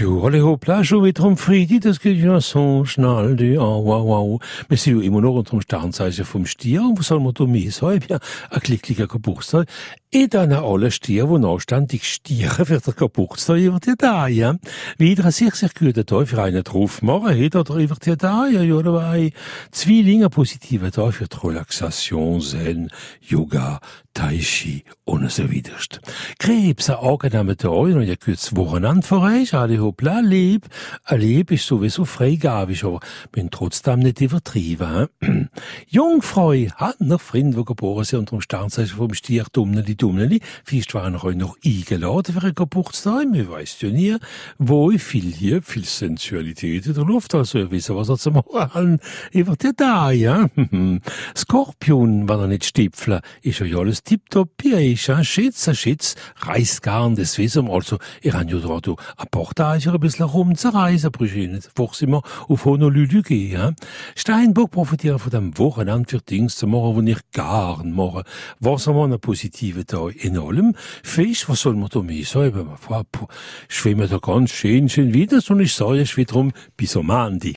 Jo, alle hoppla, schon wieder um Friede, das geht ja so schnell, die, ah, wow, wow. Wir sind ja immer noch unter dem Sternzeichen vom Stier, und was soll man da mehr sagen? Ja, ein glücklicher Geburtstag. I dann alle Stier, wo nachstandig stieren für den Geburtstag, ja da, ja. Wieder ein sehr, sehr guter Tag für einen drauf machen, heute oder wird ja da, ja, ja, dabei. Zwillinge positive Tag für die Relaxation, Zen, Yoga, Tai Chi und so weiter. Krebs, ein angenehmer Tag, und ja kurz Wochenende für euch, alle hoppla, leb. Ein Leb ist sowieso freigabig, aber bin trotzdem nicht übertrieben. He? Jungfrau, hat noch Freunde, die geboren sind unter dem Sternzeichen vom Stier, Dummeli, Dummeli. Vielleicht waren euch noch eingeladen für einen Geburtstag. Wir weiss ja nie, wo viel hier, viel Sensualität in der Luft, also ihr wisst, was er zu machen Ich wird ja da, ja. Skorpion, wenn er nicht stipfeln, ist ja alles reist gern, das wissen wir, also, ihr habt ja da, du, ein paar Tage ein bisschen rumzureisen, brauche ich nicht fort immer auf Honolulu gehen, ja. Steinbock profitieren von dem Wochenende für Dings zu machen, die ich gar mache. Was haben wir einen positiven Tag in allem? Fisch, was soll man da mehr sagen? Schwimmen da ganz schön, schön wieder, und ich sage es wiederum, bis am Ende.